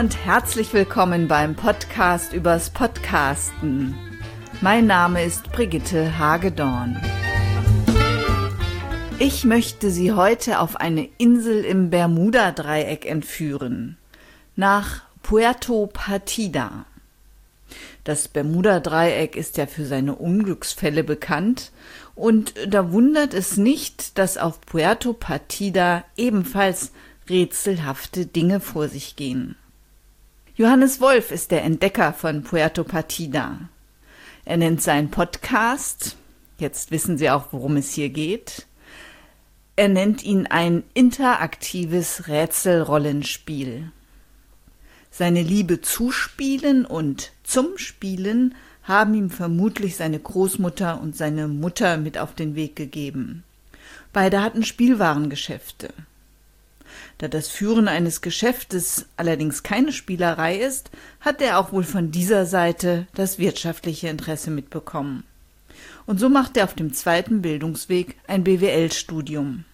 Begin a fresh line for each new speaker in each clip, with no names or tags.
und herzlich willkommen beim Podcast übers Podcasten. Mein Name ist Brigitte Hagedorn. Ich möchte Sie heute auf eine Insel im Bermuda-Dreieck entführen. Nach Puerto Partida. Das Bermuda-Dreieck ist ja für seine Unglücksfälle bekannt und da wundert es nicht, dass auf Puerto Partida ebenfalls rätselhafte Dinge vor sich gehen. Johannes Wolf ist der Entdecker von Puerto Partida. Er nennt seinen Podcast, jetzt wissen Sie auch, worum es hier geht, er nennt ihn ein interaktives Rätselrollenspiel. Seine Liebe zu Spielen und zum Spielen haben ihm vermutlich seine Großmutter und seine Mutter mit auf den Weg gegeben. Beide hatten Spielwarengeschäfte. Da das Führen eines Geschäftes allerdings keine Spielerei ist, hat er auch wohl von dieser Seite das wirtschaftliche Interesse mitbekommen. Und so macht er auf dem zweiten Bildungsweg ein BWL-Studium.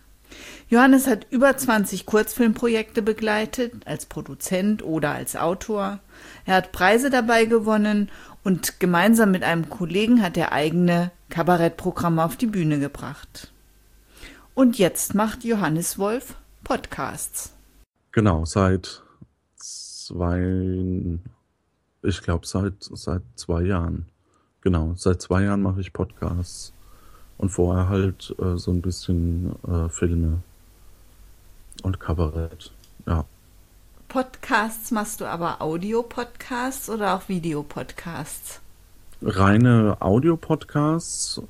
Johannes hat über 20 Kurzfilmprojekte begleitet, als Produzent oder als Autor. Er hat Preise dabei gewonnen und gemeinsam mit einem Kollegen hat er eigene Kabarettprogramme auf die Bühne gebracht. Und jetzt macht Johannes Wolf Podcasts.
Genau, seit zwei, ich glaube seit, seit zwei Jahren. Genau, seit zwei Jahren mache ich Podcasts und vorher halt äh, so ein bisschen äh, Filme und Kabarett, ja.
Podcasts machst du aber Audio-Podcasts oder auch Videopodcasts?
Reine Audio-Podcasts.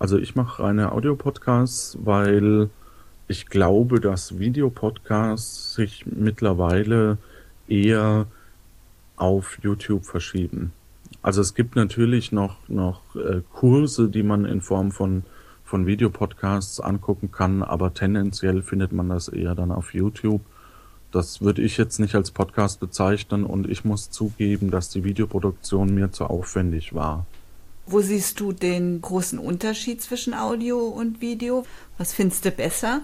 Also ich mache reine Audio-Podcasts, weil ich glaube, dass Videopodcasts sich mittlerweile eher auf YouTube verschieben. Also es gibt natürlich noch, noch äh, Kurse, die man in Form von, von Videopodcasts angucken kann, aber tendenziell findet man das eher dann auf YouTube. Das würde ich jetzt nicht als Podcast bezeichnen und ich muss zugeben, dass die Videoproduktion mir zu aufwendig war.
Wo siehst du den großen Unterschied zwischen Audio und Video? Was findest du besser?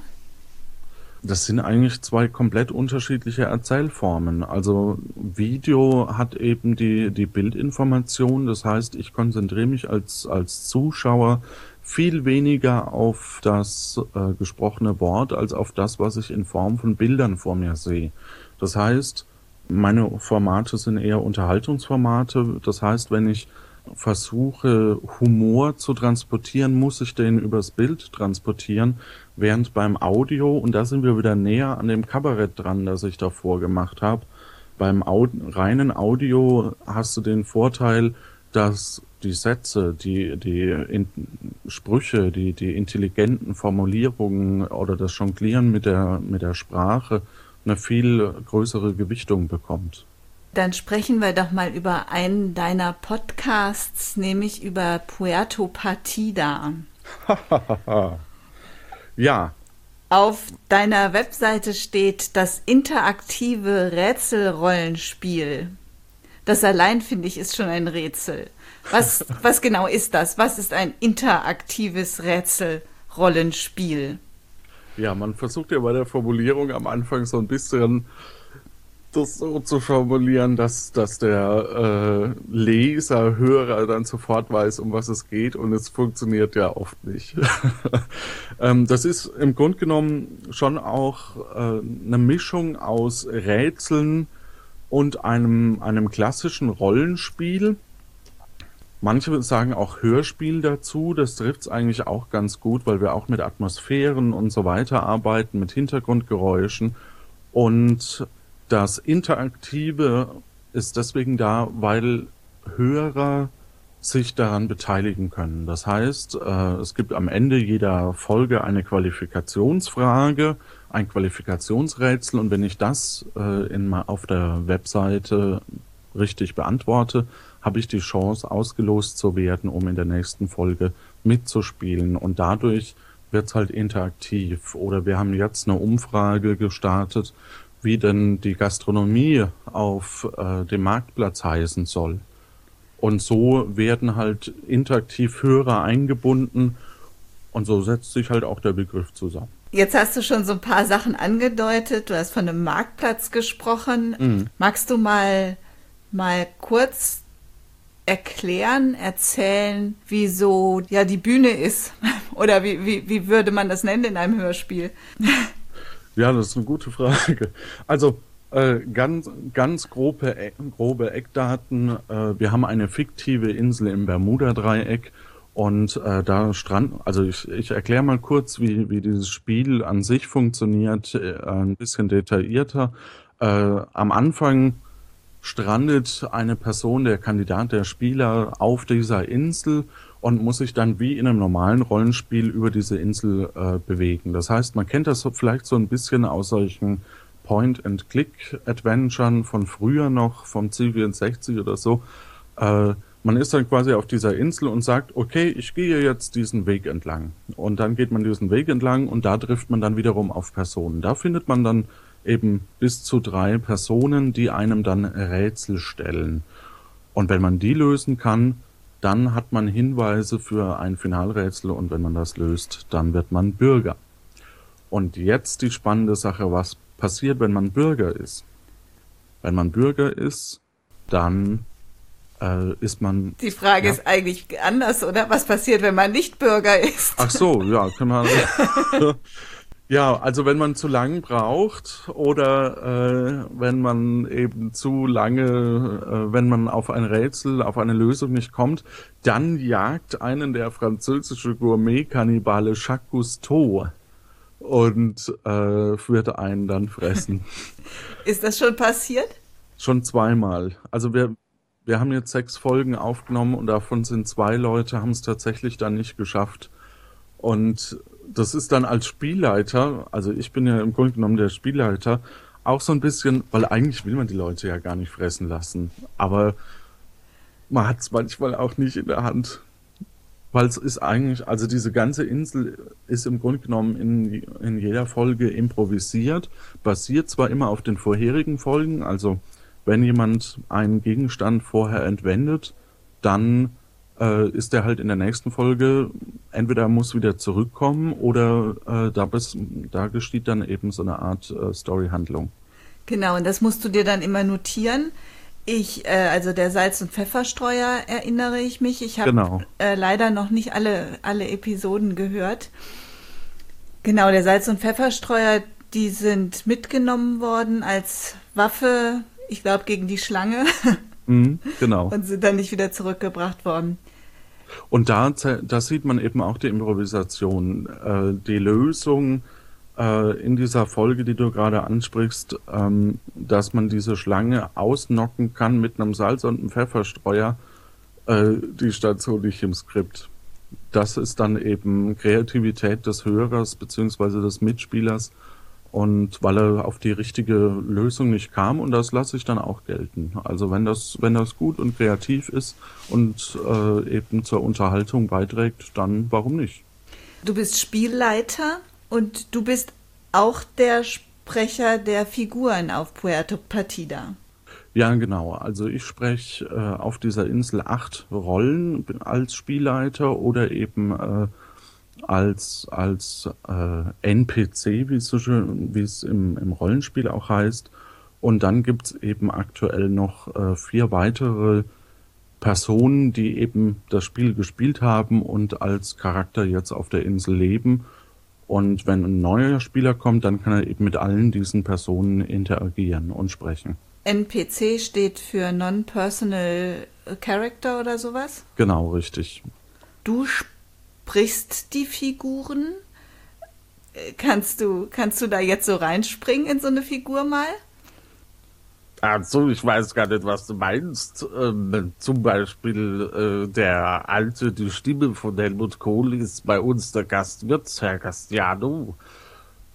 Das sind eigentlich zwei komplett unterschiedliche Erzählformen. Also Video hat eben die, die Bildinformation, das heißt, ich konzentriere mich als, als Zuschauer viel weniger auf das äh, gesprochene Wort als auf das, was ich in Form von Bildern vor mir sehe. Das heißt, meine Formate sind eher Unterhaltungsformate. Das heißt, wenn ich versuche, Humor zu transportieren, muss ich den übers Bild transportieren, während beim Audio, und da sind wir wieder näher an dem Kabarett dran, das ich davor gemacht habe, beim Au reinen Audio hast du den Vorteil, dass die Sätze, die, die in Sprüche, die, die intelligenten Formulierungen oder das Jonglieren mit der, mit der Sprache eine viel größere Gewichtung bekommt.
Dann sprechen wir doch mal über einen deiner Podcasts, nämlich über Puerto Partida.
ja.
Auf deiner Webseite steht das interaktive Rätselrollenspiel. Das allein finde ich ist schon ein Rätsel. Was, was genau ist das? Was ist ein interaktives Rätselrollenspiel?
Ja, man versucht ja bei der Formulierung am Anfang so ein bisschen das so zu formulieren, dass, dass der äh, Leser, Hörer dann sofort weiß, um was es geht und es funktioniert ja oft nicht. ähm, das ist im Grunde genommen schon auch äh, eine Mischung aus Rätseln und einem, einem klassischen Rollenspiel. Manche sagen auch Hörspiel dazu. Das trifft es eigentlich auch ganz gut, weil wir auch mit Atmosphären und so weiter arbeiten, mit Hintergrundgeräuschen. Und das Interaktive ist deswegen da, weil Hörer sich daran beteiligen können. Das heißt, äh, es gibt am Ende jeder Folge eine Qualifikationsfrage, ein Qualifikationsrätsel und wenn ich das äh, in, auf der Webseite richtig beantworte, habe ich die Chance, ausgelost zu werden, um in der nächsten Folge mitzuspielen. Und dadurch wird es halt interaktiv. Oder wir haben jetzt eine Umfrage gestartet, wie denn die Gastronomie auf äh, dem Marktplatz heißen soll. Und so werden halt interaktiv Hörer eingebunden und so setzt sich halt auch der Begriff zusammen.
Jetzt hast du schon so ein paar Sachen angedeutet. Du hast von einem Marktplatz gesprochen. Mhm. Magst du mal, mal kurz erklären, erzählen, wieso ja die Bühne ist? Oder wie, wie, wie würde man das nennen in einem Hörspiel?
Ja, das ist eine gute Frage. Also äh, ganz, ganz grobe, e, grobe Eckdaten. Äh, wir haben eine fiktive Insel im Bermuda-Dreieck und äh, da strand, also ich, ich erkläre mal kurz, wie, wie dieses Spiel an sich funktioniert, äh, ein bisschen detaillierter. Äh, am Anfang strandet eine Person, der Kandidat, der Spieler auf dieser Insel und muss sich dann wie in einem normalen Rollenspiel über diese Insel äh, bewegen. Das heißt, man kennt das vielleicht so ein bisschen aus solchen Point-and-Click-Adventuren von früher noch, vom C64 oder so. Äh, man ist dann quasi auf dieser Insel und sagt, okay, ich gehe jetzt diesen Weg entlang. Und dann geht man diesen Weg entlang und da trifft man dann wiederum auf Personen. Da findet man dann eben bis zu drei Personen, die einem dann Rätsel stellen. Und wenn man die lösen kann, dann hat man Hinweise für ein Finalrätsel und wenn man das löst, dann wird man Bürger. Und jetzt die spannende Sache, was passiert, wenn man Bürger ist. Wenn man Bürger ist, dann äh, ist man.
Die Frage ja. ist eigentlich anders, oder? Was passiert, wenn man nicht Bürger ist?
Ach so, ja, können wir. ja, also wenn man zu lang braucht oder äh, wenn man eben zu lange, äh, wenn man auf ein Rätsel, auf eine Lösung nicht kommt, dann jagt einen der französische Gourmet-Kannibale Jacques Cousteau und äh, wird einen dann fressen.
Ist das schon passiert?
Schon zweimal. Also wir, wir haben jetzt sechs Folgen aufgenommen und davon sind zwei Leute, haben es tatsächlich dann nicht geschafft. Und das ist dann als Spielleiter, also ich bin ja im Grunde genommen der Spielleiter, auch so ein bisschen, weil eigentlich will man die Leute ja gar nicht fressen lassen. Aber man hat es manchmal auch nicht in der Hand. Weil es ist eigentlich, also diese ganze Insel ist im Grunde genommen in, in jeder Folge improvisiert, basiert zwar immer auf den vorherigen Folgen, also wenn jemand einen Gegenstand vorher entwendet, dann äh, ist er halt in der nächsten Folge, entweder muss wieder zurückkommen oder äh, da, bis, da geschieht dann eben so eine Art äh, Storyhandlung.
Genau, und das musst du dir dann immer notieren. Ich, äh, also der Salz- und Pfefferstreuer erinnere ich mich. Ich habe genau. äh, leider noch nicht alle, alle Episoden gehört. Genau, der Salz- und Pfefferstreuer, die sind mitgenommen worden als Waffe, ich glaube, gegen die Schlange.
Mhm, genau.
und sind dann nicht wieder zurückgebracht worden.
Und da, da sieht man eben auch die Improvisation. Äh, die Lösung äh, in dieser Folge, die du gerade ansprichst, ähm, dass man diese Schlange ausnocken kann mit einem Salz- und einem Pfefferstreuer, äh, die stand so nicht im Skript. Das ist dann eben Kreativität des Hörers beziehungsweise des Mitspielers und weil er auf die richtige Lösung nicht kam und das lasse ich dann auch gelten. Also wenn das wenn das gut und kreativ ist und äh, eben zur Unterhaltung beiträgt, dann warum nicht?
Du bist Spielleiter und du bist auch der Sprecher der Figuren auf Puerto Partida.
Ja, genau. Also ich spreche äh, auf dieser Insel acht Rollen als Spielleiter oder eben äh, als als äh, NPC, wie es so schön, wie es im, im Rollenspiel auch heißt. Und dann gibt es eben aktuell noch äh, vier weitere Personen, die eben das Spiel gespielt haben und als Charakter jetzt auf der Insel leben und wenn ein neuer Spieler kommt, dann kann er eben mit allen diesen Personen interagieren und sprechen.
NPC steht für Non-Personal Character oder sowas?
Genau, richtig.
Du sprichst die Figuren. Kannst du, kannst du da jetzt so reinspringen in so eine Figur mal?
Also, ich weiß gar nicht, was du meinst. Ähm, zum Beispiel äh, der Alte, die Stimme von Helmut Kohl ist bei uns der Gastwirt, Herr Castiano.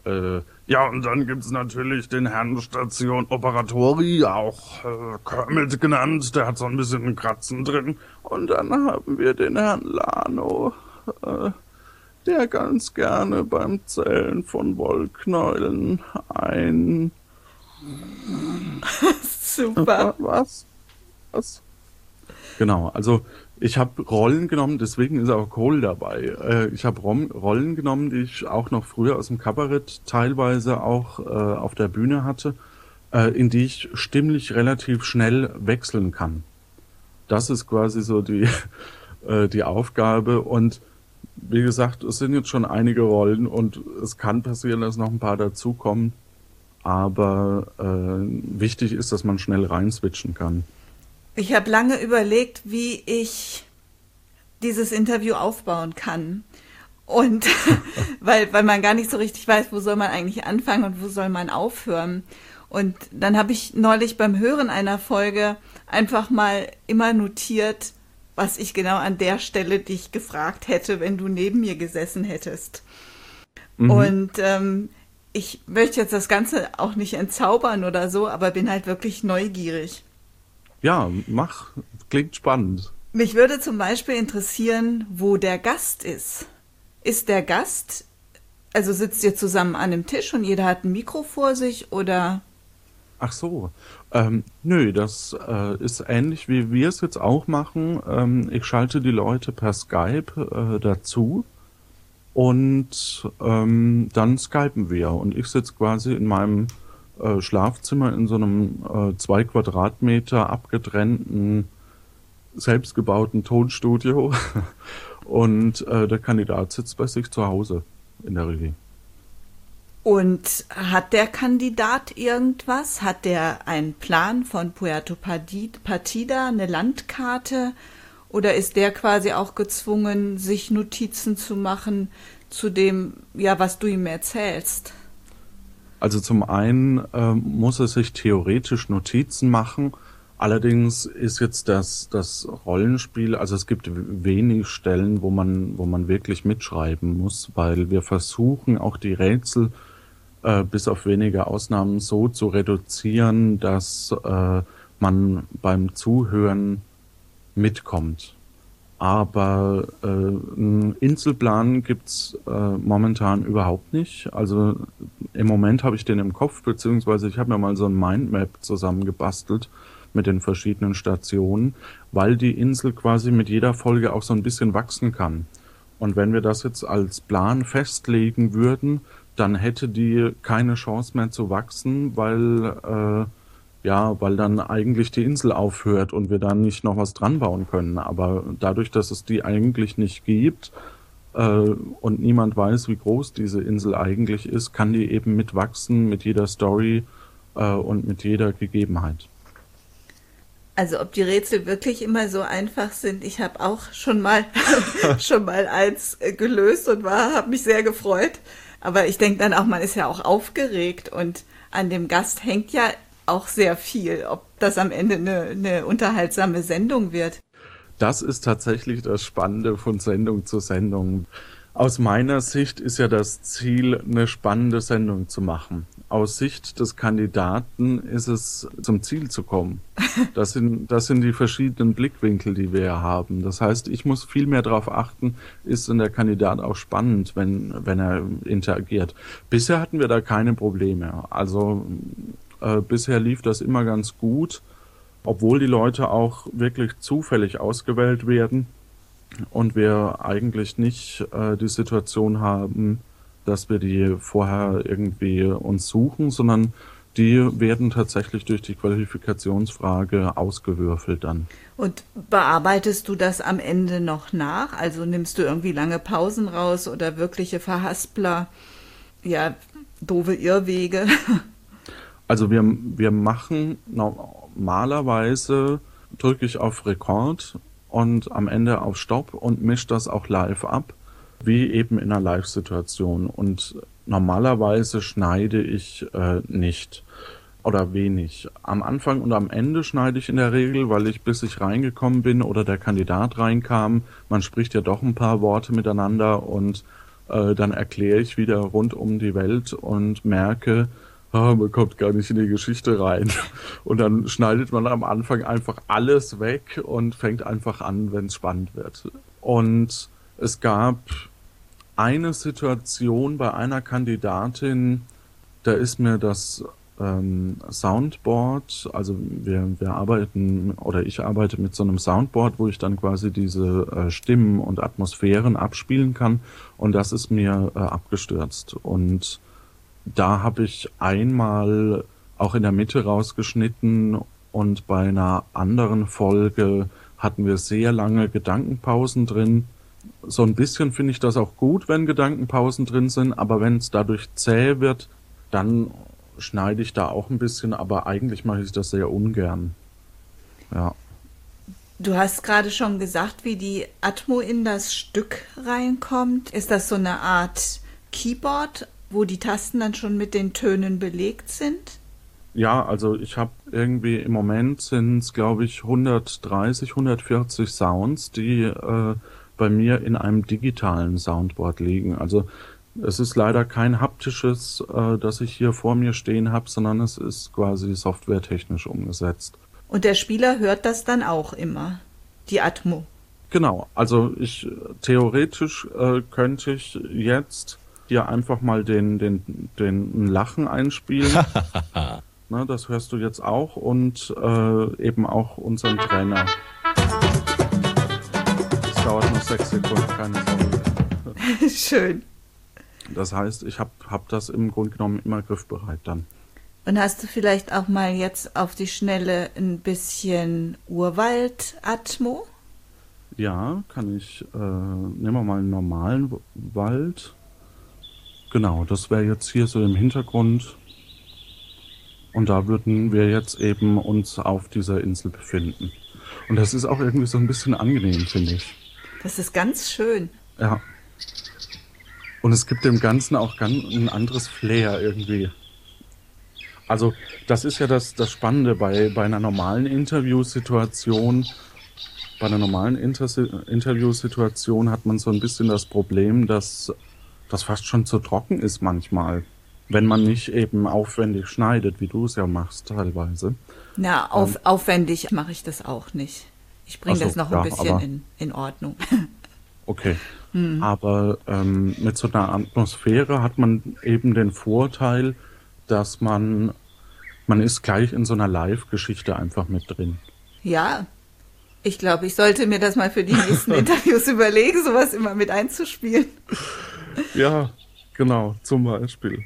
Äh, ja, und dann gibt's natürlich den Herrn Station Operatori, auch äh, Kermit genannt, der hat so ein bisschen Kratzen drin. Und dann haben wir den Herrn Lano, äh, der ganz gerne beim Zählen von Wollknäulen ein
Super.
Was? Was? Genau, also ich habe Rollen genommen, deswegen ist auch Cole dabei. Äh, ich habe Rollen genommen, die ich auch noch früher aus dem Kabarett teilweise auch äh, auf der Bühne hatte, äh, in die ich stimmlich relativ schnell wechseln kann. Das ist quasi so die, äh, die Aufgabe und wie gesagt, es sind jetzt schon einige Rollen und es kann passieren, dass noch ein paar dazukommen. Aber äh, wichtig ist, dass man schnell reinswitchen kann.
Ich habe lange überlegt, wie ich dieses Interview aufbauen kann. Und weil, weil man gar nicht so richtig weiß, wo soll man eigentlich anfangen und wo soll man aufhören. Und dann habe ich neulich beim Hören einer Folge einfach mal immer notiert, was ich genau an der Stelle dich gefragt hätte, wenn du neben mir gesessen hättest. Mhm. Und ähm, ich möchte jetzt das Ganze auch nicht entzaubern oder so, aber bin halt wirklich neugierig.
Ja, mach. Klingt spannend.
Mich würde zum Beispiel interessieren, wo der Gast ist. Ist der Gast, also sitzt ihr zusammen an einem Tisch und jeder hat ein Mikro vor sich oder?
Ach so. Ähm, nö, das äh, ist ähnlich wie wir es jetzt auch machen. Ähm, ich schalte die Leute per Skype äh, dazu und ähm, dann skypen wir. Und ich sitze quasi in meinem äh, Schlafzimmer in so einem äh, zwei Quadratmeter abgetrennten, selbstgebauten Tonstudio. Und äh, der Kandidat sitzt bei sich zu Hause in der Regie.
Und hat der Kandidat irgendwas? Hat der einen Plan von Puerto Partida, eine Landkarte? Oder ist der quasi auch gezwungen, sich Notizen zu machen zu dem, ja, was du ihm erzählst?
Also zum einen äh, muss er sich theoretisch Notizen machen. Allerdings ist jetzt das, das Rollenspiel, also es gibt wenig Stellen, wo man, wo man wirklich mitschreiben muss, weil wir versuchen auch die Rätsel äh, bis auf wenige Ausnahmen so zu reduzieren, dass äh, man beim Zuhören mitkommt. Aber äh, einen Inselplan gibt's äh, momentan überhaupt nicht. Also im Moment habe ich den im Kopf, beziehungsweise ich habe mir mal so ein Mindmap zusammengebastelt mit den verschiedenen Stationen, weil die Insel quasi mit jeder Folge auch so ein bisschen wachsen kann. Und wenn wir das jetzt als Plan festlegen würden, dann hätte die keine Chance mehr zu wachsen, weil äh, ja, weil dann eigentlich die Insel aufhört und wir dann nicht noch was dran bauen können. Aber dadurch, dass es die eigentlich nicht gibt äh, und niemand weiß, wie groß diese Insel eigentlich ist, kann die eben mitwachsen mit jeder Story äh, und mit jeder Gegebenheit.
Also ob die Rätsel wirklich immer so einfach sind, ich habe auch schon mal schon mal eins gelöst und war, habe mich sehr gefreut. Aber ich denke dann auch, man ist ja auch aufgeregt und an dem Gast hängt ja auch sehr viel, ob das am Ende eine, eine unterhaltsame Sendung wird.
Das ist tatsächlich das Spannende von Sendung zu Sendung. Aus meiner Sicht ist ja das Ziel, eine spannende Sendung zu machen. Aus Sicht des Kandidaten ist es, zum Ziel zu kommen. Das sind, das sind die verschiedenen Blickwinkel, die wir haben. Das heißt, ich muss viel mehr darauf achten, ist denn der Kandidat auch spannend, wenn, wenn er interagiert. Bisher hatten wir da keine Probleme. Also äh, bisher lief das immer ganz gut, obwohl die Leute auch wirklich zufällig ausgewählt werden und wir eigentlich nicht äh, die Situation haben, dass wir die vorher irgendwie uns suchen, sondern die werden tatsächlich durch die Qualifikationsfrage ausgewürfelt dann.
Und bearbeitest du das am Ende noch nach? Also nimmst du irgendwie lange Pausen raus oder wirkliche Verhaspler? Ja, doofe Irrwege?
Also wir, wir machen normalerweise drücke ich auf Rekord und am Ende auf Stopp und mische das auch live ab, wie eben in einer Live-Situation. Und normalerweise schneide ich äh, nicht oder wenig. Am Anfang und am Ende schneide ich in der Regel, weil ich bis ich reingekommen bin oder der Kandidat reinkam, man spricht ja doch ein paar Worte miteinander und äh, dann erkläre ich wieder rund um die Welt und merke, ah, man kommt gar nicht in die Geschichte rein. Und dann schneidet man am Anfang einfach alles weg und fängt einfach an, wenn es spannend wird. Und es gab eine Situation bei einer Kandidatin, da ist mir das ähm, Soundboard. Also wir, wir arbeiten oder ich arbeite mit so einem Soundboard, wo ich dann quasi diese äh, Stimmen und Atmosphären abspielen kann. Und das ist mir äh, abgestürzt. Und da habe ich einmal auch in der Mitte rausgeschnitten und bei einer anderen Folge hatten wir sehr lange Gedankenpausen drin. So ein bisschen finde ich das auch gut, wenn Gedankenpausen drin sind, aber wenn es dadurch zäh wird, dann schneide ich da auch ein bisschen, aber eigentlich mache ich das sehr ungern. Ja.
Du hast gerade schon gesagt, wie die Atmo in das Stück reinkommt. Ist das so eine Art Keyboard, wo die Tasten dann schon mit den Tönen belegt sind?
Ja, also ich habe irgendwie im Moment sind es, glaube ich, 130, 140 Sounds, die äh, bei mir in einem digitalen Soundboard liegen. Also es ist leider kein haptisches, äh, das ich hier vor mir stehen habe, sondern es ist quasi softwaretechnisch umgesetzt.
Und der Spieler hört das dann auch immer, die Atmo.
Genau, also ich theoretisch äh, könnte ich jetzt hier einfach mal den, den, den Lachen einspielen. ne, das hörst du jetzt auch und äh, eben auch unseren Trainer. Das dauert nur sechs Sekunden, keine Sorge.
Schön.
Das heißt, ich habe hab das im Grunde genommen immer griffbereit dann.
Und hast du vielleicht auch mal jetzt auf die Schnelle ein bisschen Urwald-Atmo?
Ja, kann ich. Äh, nehmen wir mal einen normalen Wald. Genau, das wäre jetzt hier so im Hintergrund. Und da würden wir jetzt eben uns auf dieser Insel befinden. Und das ist auch irgendwie so ein bisschen angenehm, finde ich.
Das ist ganz schön.
Ja. Und es gibt dem Ganzen auch ganz ein anderes Flair irgendwie. Also, das ist ja das, das Spannende bei, bei einer normalen Interviewsituation. Bei einer normalen Inter Interviewsituation hat man so ein bisschen das Problem, dass das fast schon zu trocken ist manchmal. Wenn man nicht eben aufwendig schneidet, wie du es ja machst teilweise.
Na, auf, ähm, aufwendig mache ich das auch nicht. Ich bringe so, das noch ein ja, bisschen in, in Ordnung.
Okay. Hm. Aber ähm, mit so einer Atmosphäre hat man eben den Vorteil, dass man, man ist gleich in so einer Live-Geschichte einfach mit drin.
Ja, ich glaube, ich sollte mir das mal für die nächsten Interviews überlegen, sowas immer mit einzuspielen.
Ja, genau, zum Beispiel.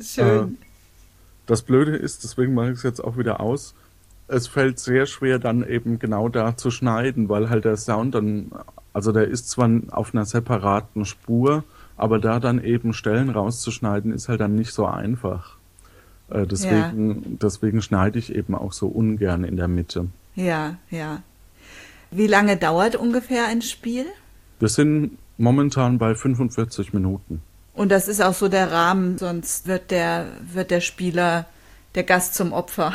Schön. Äh,
das Blöde ist, deswegen mache ich es jetzt auch wieder aus, es fällt sehr schwer dann eben genau da zu schneiden, weil halt der Sound dann, also der ist zwar auf einer separaten Spur, aber da dann eben Stellen rauszuschneiden ist halt dann nicht so einfach. Äh, deswegen, ja. deswegen schneide ich eben auch so ungern in der Mitte.
Ja, ja. Wie lange dauert ungefähr ein Spiel?
Wir sind momentan bei 45 Minuten.
Und das ist auch so der Rahmen, sonst wird der, wird der Spieler der Gast zum Opfer.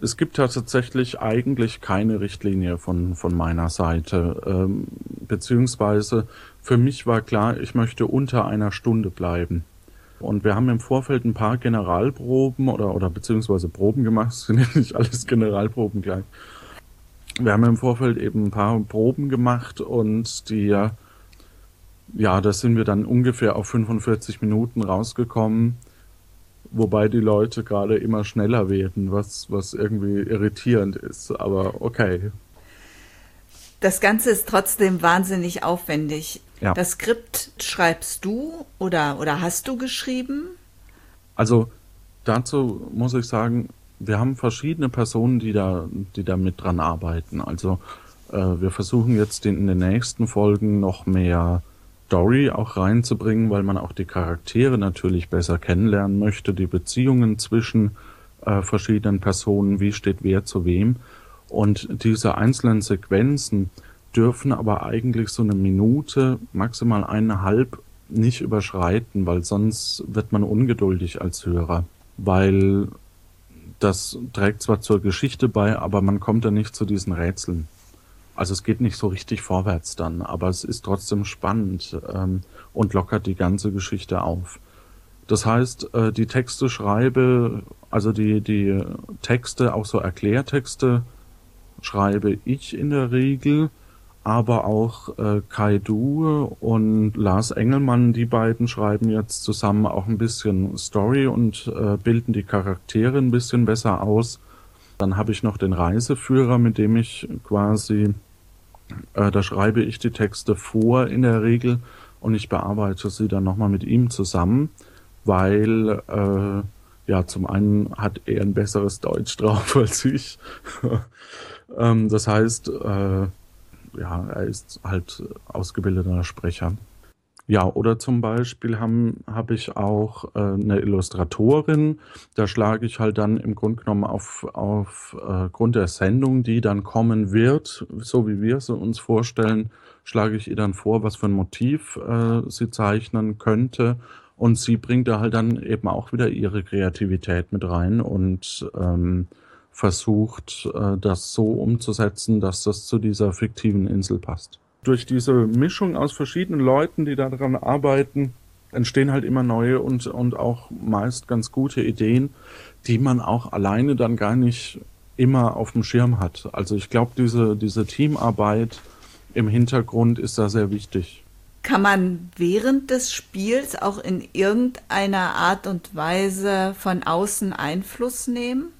Es gibt ja tatsächlich eigentlich keine Richtlinie von, von meiner Seite. Ähm, beziehungsweise für mich war klar, ich möchte unter einer Stunde bleiben. Und wir haben im Vorfeld ein paar Generalproben oder, oder beziehungsweise Proben gemacht. Es sind ja nicht alles Generalproben gleich. Wir haben im Vorfeld eben ein paar Proben gemacht und die ja da sind wir dann ungefähr auf 45 Minuten rausgekommen, wobei die Leute gerade immer schneller werden, was, was irgendwie irritierend ist, aber okay.
Das Ganze ist trotzdem wahnsinnig aufwendig.
Ja.
Das Skript schreibst du oder, oder hast du geschrieben?
Also dazu muss ich sagen, wir haben verschiedene Personen, die da, die da mit dran arbeiten. Also äh, wir versuchen jetzt in den nächsten Folgen noch mehr Story auch reinzubringen, weil man auch die Charaktere natürlich besser kennenlernen möchte, die Beziehungen zwischen äh, verschiedenen Personen, wie steht wer zu wem. Und diese einzelnen Sequenzen dürfen aber eigentlich so eine Minute, maximal eineinhalb nicht überschreiten, weil sonst wird man ungeduldig als Hörer, weil das trägt zwar zur Geschichte bei, aber man kommt dann nicht zu diesen Rätseln. Also es geht nicht so richtig vorwärts dann, aber es ist trotzdem spannend ähm, und lockert die ganze Geschichte auf. Das heißt, äh, die Texte schreibe, also die, die Texte, auch so Erklärtexte, schreibe ich in der Regel, aber auch äh, Kai Du und Lars Engelmann, die beiden schreiben jetzt zusammen auch ein bisschen Story und äh, bilden die Charaktere ein bisschen besser aus. Dann habe ich noch den Reiseführer, mit dem ich quasi, äh, da schreibe ich die Texte vor in der Regel und ich bearbeite sie dann nochmal mit ihm zusammen, weil äh, ja, zum einen hat er ein besseres Deutsch drauf als ich. ähm, das heißt, äh, ja, er ist halt ausgebildeter Sprecher. Ja, oder zum Beispiel habe hab ich auch äh, eine Illustratorin. Da schlage ich halt dann im Grunde genommen auf, auf äh, Grund der Sendung, die dann kommen wird, so wie wir es uns vorstellen, schlage ich ihr dann vor, was für ein Motiv äh, sie zeichnen könnte. Und sie bringt da halt dann eben auch wieder ihre Kreativität mit rein und ähm, versucht, äh, das so umzusetzen, dass das zu dieser fiktiven Insel passt. Durch diese Mischung aus verschiedenen Leuten, die daran arbeiten, entstehen halt immer neue und, und auch meist ganz gute Ideen, die man auch alleine dann gar nicht immer auf dem Schirm hat. Also ich glaube, diese, diese Teamarbeit im Hintergrund ist da sehr wichtig.
Kann man während des Spiels auch in irgendeiner Art und Weise von außen Einfluss nehmen?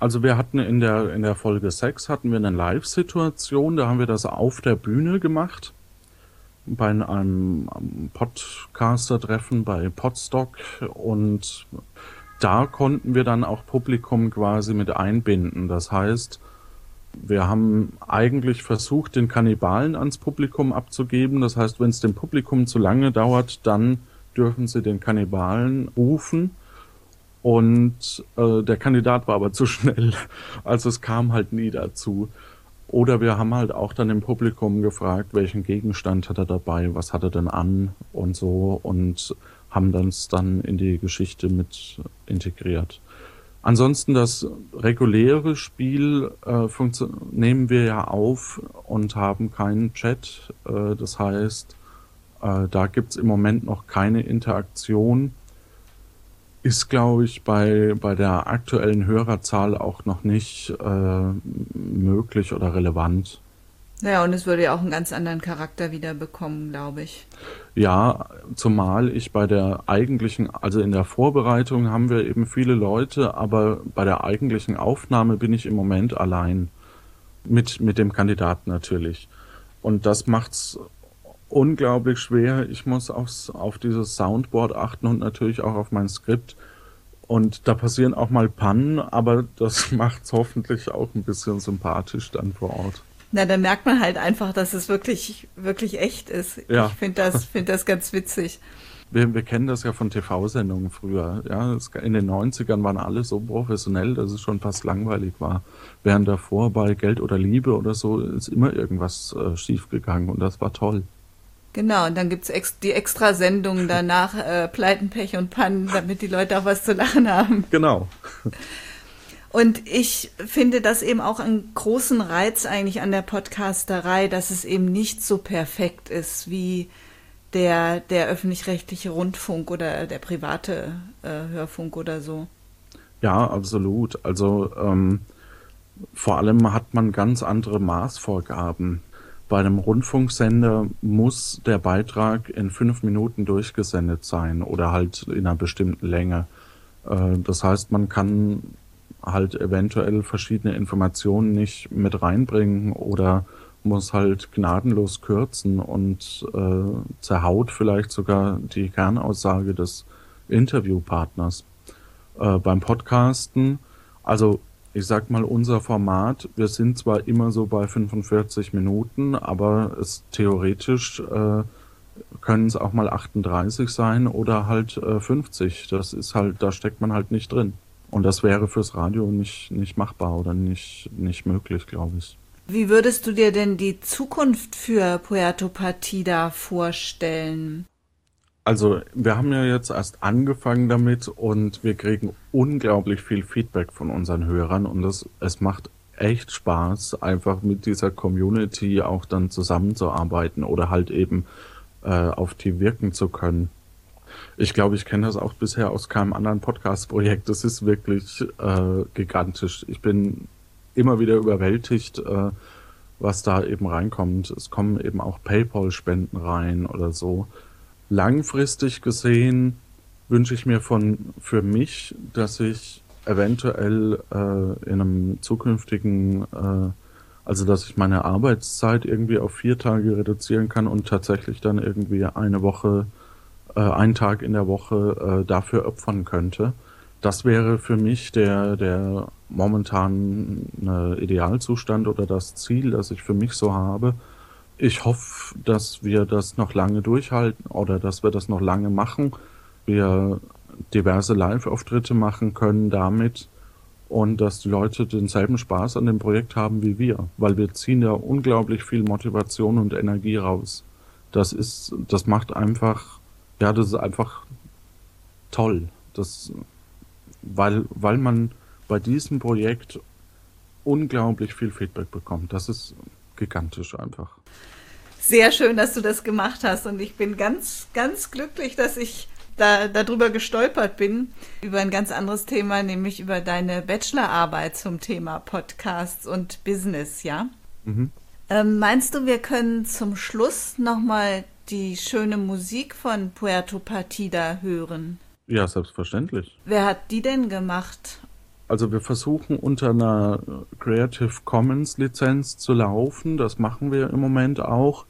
Also wir hatten in der, in der Folge 6 hatten wir eine Live-Situation, da haben wir das auf der Bühne gemacht. Bei einem Podcaster-Treffen bei Podstock und da konnten wir dann auch Publikum quasi mit einbinden. Das heißt, wir haben eigentlich versucht, den Kannibalen ans Publikum abzugeben. Das heißt, wenn es dem Publikum zu lange dauert, dann dürfen sie den Kannibalen rufen und äh, der Kandidat war aber zu schnell. Also es kam halt nie dazu. Oder wir haben halt auch dann im Publikum gefragt, welchen Gegenstand hat er dabei, was hat er denn an und so und haben das dann in die Geschichte mit integriert. Ansonsten das reguläre Spiel äh, nehmen wir ja auf und haben keinen Chat. Äh, das heißt, äh, da gibt's im Moment noch keine Interaktion ist, glaube ich, bei, bei der aktuellen Hörerzahl auch noch nicht äh, möglich oder relevant.
Ja, und es würde ja auch einen ganz anderen Charakter wieder bekommen, glaube ich.
Ja, zumal ich bei der eigentlichen, also in der Vorbereitung haben wir eben viele Leute, aber bei der eigentlichen Aufnahme bin ich im Moment allein. Mit, mit dem Kandidaten natürlich. Und das macht's unglaublich schwer. Ich muss aufs, auf dieses Soundboard achten und natürlich auch auf mein Skript. Und da passieren auch mal Pannen, aber das macht es hoffentlich auch ein bisschen sympathisch dann vor Ort.
Na, dann merkt man halt einfach, dass es wirklich, wirklich echt ist. Ja. Ich finde das, finde das ganz witzig.
Wir, wir kennen das ja von TV-Sendungen früher. Ja, in den 90ern waren alle so professionell, dass es schon fast langweilig war. Während davor bei Geld oder Liebe oder so ist immer irgendwas äh, schiefgegangen und das war toll.
Genau, und dann gibt's ex die Extrasendungen danach, äh, Pleiten, Pech und Pannen, damit die Leute auch was zu lachen haben.
Genau.
Und ich finde das eben auch einen großen Reiz eigentlich an der Podcasterei, dass es eben nicht so perfekt ist wie der, der öffentlich-rechtliche Rundfunk oder der private äh, Hörfunk oder so.
Ja, absolut. Also ähm, vor allem hat man ganz andere Maßvorgaben. Bei einem Rundfunksender muss der Beitrag in fünf Minuten durchgesendet sein oder halt in einer bestimmten Länge. Äh, das heißt, man kann halt eventuell verschiedene Informationen nicht mit reinbringen oder muss halt gnadenlos kürzen und äh, zerhaut vielleicht sogar die Kernaussage des Interviewpartners. Äh, beim Podcasten, also ich sag mal, unser Format, wir sind zwar immer so bei 45 Minuten, aber es theoretisch äh, können es auch mal 38 sein oder halt äh, 50. Das ist halt, da steckt man halt nicht drin. Und das wäre fürs Radio nicht, nicht machbar oder nicht, nicht möglich, glaube ich.
Wie würdest du dir denn die Zukunft für Puerto Partida vorstellen?
Also, wir haben ja jetzt erst angefangen damit und wir kriegen unglaublich viel Feedback von unseren Hörern und das, es macht echt Spaß, einfach mit dieser Community auch dann zusammenzuarbeiten oder halt eben äh, auf die wirken zu können. Ich glaube, ich kenne das auch bisher aus keinem anderen Podcast-Projekt. Das ist wirklich äh, gigantisch. Ich bin immer wieder überwältigt, äh, was da eben reinkommt. Es kommen eben auch PayPal-Spenden rein oder so. Langfristig gesehen wünsche ich mir von für mich, dass ich eventuell äh, in einem zukünftigen, äh, also dass ich meine Arbeitszeit irgendwie auf vier Tage reduzieren kann und tatsächlich dann irgendwie eine Woche, äh, einen Tag in der Woche äh, dafür opfern könnte. Das wäre für mich der, der momentan Idealzustand oder das Ziel, das ich für mich so habe. Ich hoffe, dass wir das noch lange durchhalten oder dass wir das noch lange machen. Wir diverse Live-Auftritte machen können damit und dass die Leute denselben Spaß an dem Projekt haben wie wir, weil wir ziehen ja unglaublich viel Motivation und Energie raus. Das ist, das macht einfach, ja, das ist einfach toll. Das, weil, weil man bei diesem Projekt unglaublich viel Feedback bekommt. Das ist gigantisch einfach.
Sehr schön, dass du das gemacht hast und ich bin ganz, ganz glücklich, dass ich da, darüber gestolpert bin, über ein ganz anderes Thema, nämlich über deine Bachelorarbeit zum Thema Podcasts und Business, ja? Mhm. Ähm, meinst du, wir können zum Schluss nochmal die schöne Musik von Puerto Partida hören?
Ja, selbstverständlich.
Wer hat die denn gemacht?
Also wir versuchen unter einer Creative Commons Lizenz zu laufen. Das machen wir im Moment auch.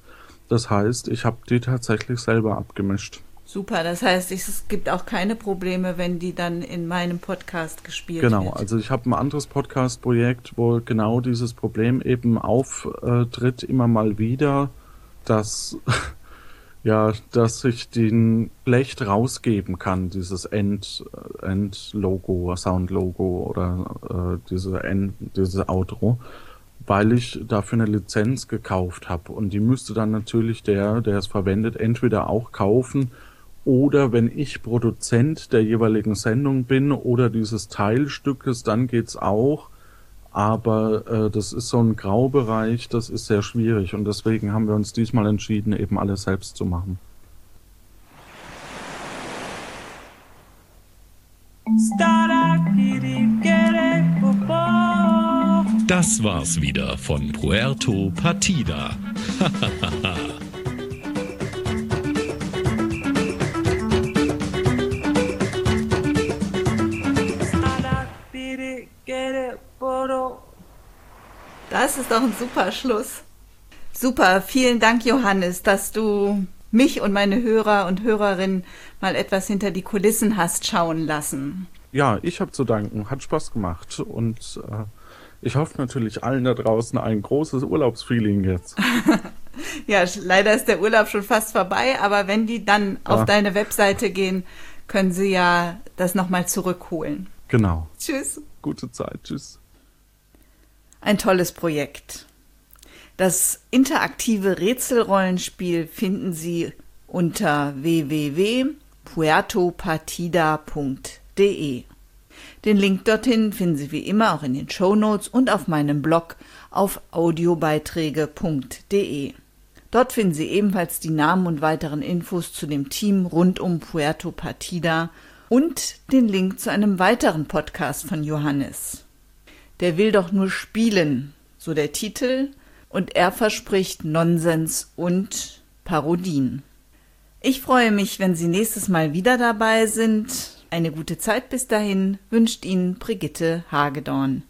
Das heißt, ich habe die tatsächlich selber abgemischt.
Super, das heißt, es gibt auch keine Probleme, wenn die dann in meinem Podcast gespielt
genau,
wird.
Genau, also ich habe ein anderes Podcast-Projekt, wo genau dieses Problem eben auftritt, immer mal wieder, dass ja, dass ich den schlecht rausgeben kann, dieses End, End-Logo, Sound-Logo oder äh, diese End, diese Outro, weil ich dafür eine Lizenz gekauft habe. Und die müsste dann natürlich der, der es verwendet, entweder auch kaufen oder wenn ich Produzent der jeweiligen Sendung bin oder dieses Teilstückes, dann geht's auch. Aber äh, das ist so ein Graubereich, das ist sehr schwierig und deswegen haben wir uns diesmal entschieden, eben alles selbst zu machen.
Das war's wieder von Puerto Partida.
Das ist doch ein super Schluss. Super, vielen Dank, Johannes, dass du mich und meine Hörer und Hörerinnen mal etwas hinter die Kulissen hast schauen lassen.
Ja, ich habe zu danken. Hat Spaß gemacht. Und äh, ich hoffe natürlich allen da draußen ein großes Urlaubsfeeling jetzt.
ja, leider ist der Urlaub schon fast vorbei, aber wenn die dann ja. auf deine Webseite gehen, können sie ja das nochmal zurückholen.
Genau.
Tschüss.
Gute Zeit. Tschüss.
Ein tolles Projekt. Das interaktive Rätselrollenspiel finden Sie unter www.puertopartida.de. Den Link dorthin finden Sie wie immer auch in den Show Notes und auf meinem Blog auf audiobeiträge.de. Dort finden Sie ebenfalls die Namen und weiteren Infos zu dem Team rund um Puerto Partida und den Link zu einem weiteren Podcast von Johannes. Der will doch nur spielen, so der Titel, und er verspricht Nonsens und Parodien. Ich freue mich, wenn Sie nächstes Mal wieder dabei sind. Eine gute Zeit bis dahin wünscht Ihnen Brigitte Hagedorn.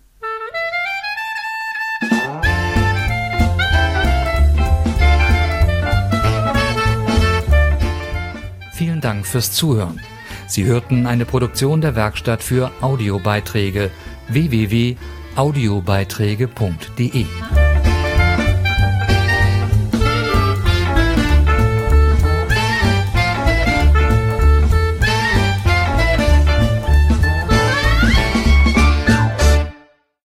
Vielen Dank fürs Zuhören. Sie hörten eine Produktion der Werkstatt für Audiobeiträge www.audiobeiträge.de